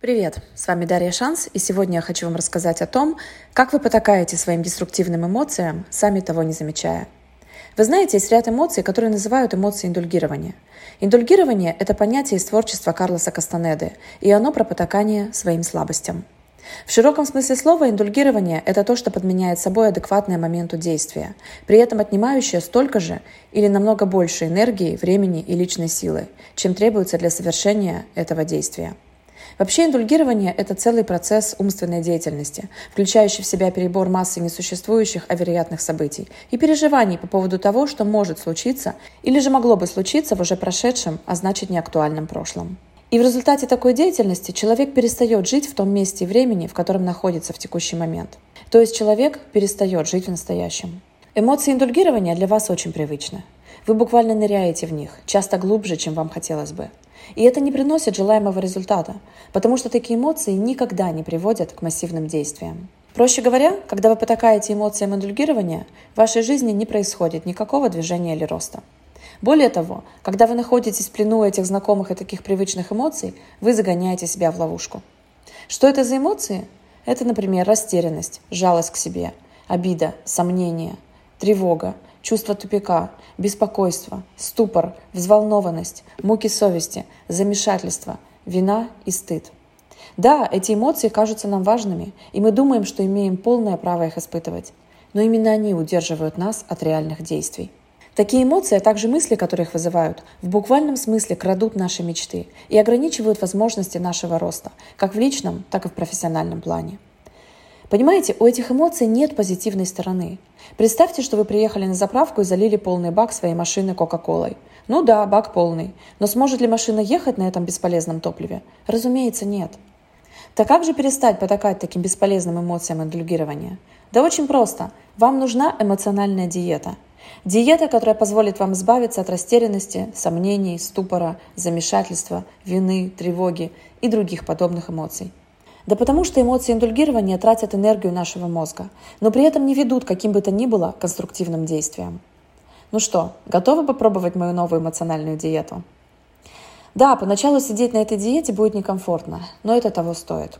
Привет, с вами Дарья Шанс, и сегодня я хочу вам рассказать о том, как вы потакаете своим деструктивным эмоциям, сами того не замечая. Вы знаете, есть ряд эмоций, которые называют эмоции индульгирования. Индульгирование – это понятие из творчества Карлоса Кастанеды, и оно про потакание своим слабостям. В широком смысле слова индульгирование – это то, что подменяет собой адекватное моменту действия, при этом отнимающее столько же или намного больше энергии, времени и личной силы, чем требуется для совершения этого действия. Вообще индульгирование – это целый процесс умственной деятельности, включающий в себя перебор массы несуществующих, а вероятных событий и переживаний по поводу того, что может случиться или же могло бы случиться в уже прошедшем, а значит неактуальном прошлом. И в результате такой деятельности человек перестает жить в том месте и времени, в котором находится в текущий момент. То есть человек перестает жить в настоящем. Эмоции индульгирования для вас очень привычны. Вы буквально ныряете в них, часто глубже, чем вам хотелось бы. И это не приносит желаемого результата, потому что такие эмоции никогда не приводят к массивным действиям. Проще говоря, когда вы потакаете эмоциям индульгирования, в вашей жизни не происходит никакого движения или роста. Более того, когда вы находитесь в плену этих знакомых и таких привычных эмоций, вы загоняете себя в ловушку. Что это за эмоции? Это, например, растерянность, жалость к себе, обида, сомнение, тревога, чувство тупика, беспокойство, ступор, взволнованность, муки совести, замешательство, вина и стыд. Да, эти эмоции кажутся нам важными, и мы думаем, что имеем полное право их испытывать. Но именно они удерживают нас от реальных действий. Такие эмоции, а также мысли, которые их вызывают, в буквальном смысле крадут наши мечты и ограничивают возможности нашего роста, как в личном, так и в профессиональном плане. Понимаете, у этих эмоций нет позитивной стороны. Представьте, что вы приехали на заправку и залили полный бак своей машины Кока-Колой. Ну да, бак полный. Но сможет ли машина ехать на этом бесполезном топливе? Разумеется, нет. Так как же перестать потакать таким бесполезным эмоциям индульгирования? Да очень просто. Вам нужна эмоциональная диета. Диета, которая позволит вам избавиться от растерянности, сомнений, ступора, замешательства, вины, тревоги и других подобных эмоций. Да потому что эмоции индульгирования тратят энергию нашего мозга, но при этом не ведут каким бы то ни было конструктивным действиям. Ну что, готовы попробовать мою новую эмоциональную диету? Да, поначалу сидеть на этой диете будет некомфортно, но это того стоит.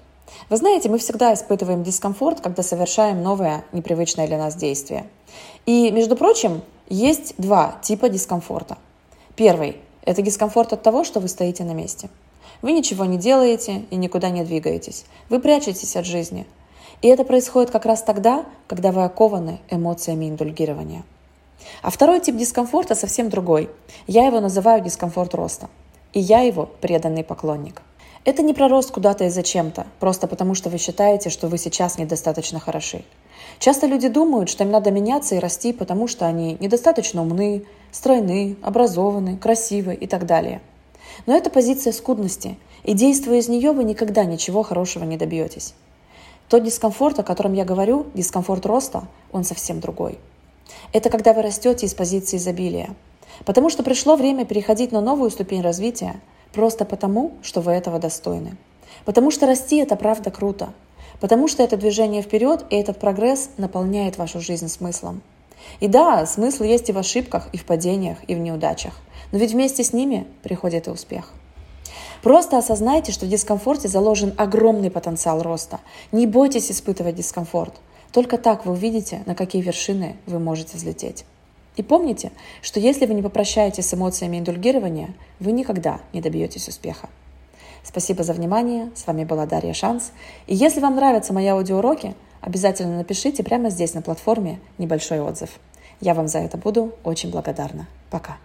Вы знаете, мы всегда испытываем дискомфорт, когда совершаем новое, непривычное для нас действие. И, между прочим, есть два типа дискомфорта. Первый – это дискомфорт от того, что вы стоите на месте – вы ничего не делаете и никуда не двигаетесь. Вы прячетесь от жизни. И это происходит как раз тогда, когда вы окованы эмоциями индульгирования. А второй тип дискомфорта совсем другой. Я его называю дискомфорт роста. И я его преданный поклонник. Это не про рост куда-то и зачем-то, просто потому что вы считаете, что вы сейчас недостаточно хороши. Часто люди думают, что им надо меняться и расти, потому что они недостаточно умны, стройны, образованы, красивы и так далее – но это позиция скудности, и действуя из нее, вы никогда ничего хорошего не добьетесь. Тот дискомфорт, о котором я говорю, дискомфорт роста, он совсем другой. Это когда вы растете из позиции изобилия. Потому что пришло время переходить на новую ступень развития, просто потому, что вы этого достойны. Потому что расти – это правда круто. Потому что это движение вперед, и этот прогресс наполняет вашу жизнь смыслом. И да, смысл есть и в ошибках, и в падениях, и в неудачах. Но ведь вместе с ними приходит и успех. Просто осознайте, что в дискомфорте заложен огромный потенциал роста. Не бойтесь испытывать дискомфорт. Только так вы увидите, на какие вершины вы можете взлететь. И помните, что если вы не попрощаетесь с эмоциями индульгирования, вы никогда не добьетесь успеха. Спасибо за внимание. С вами была Дарья Шанс. И если вам нравятся мои аудиоуроки, обязательно напишите прямо здесь на платформе небольшой отзыв. Я вам за это буду очень благодарна. Пока.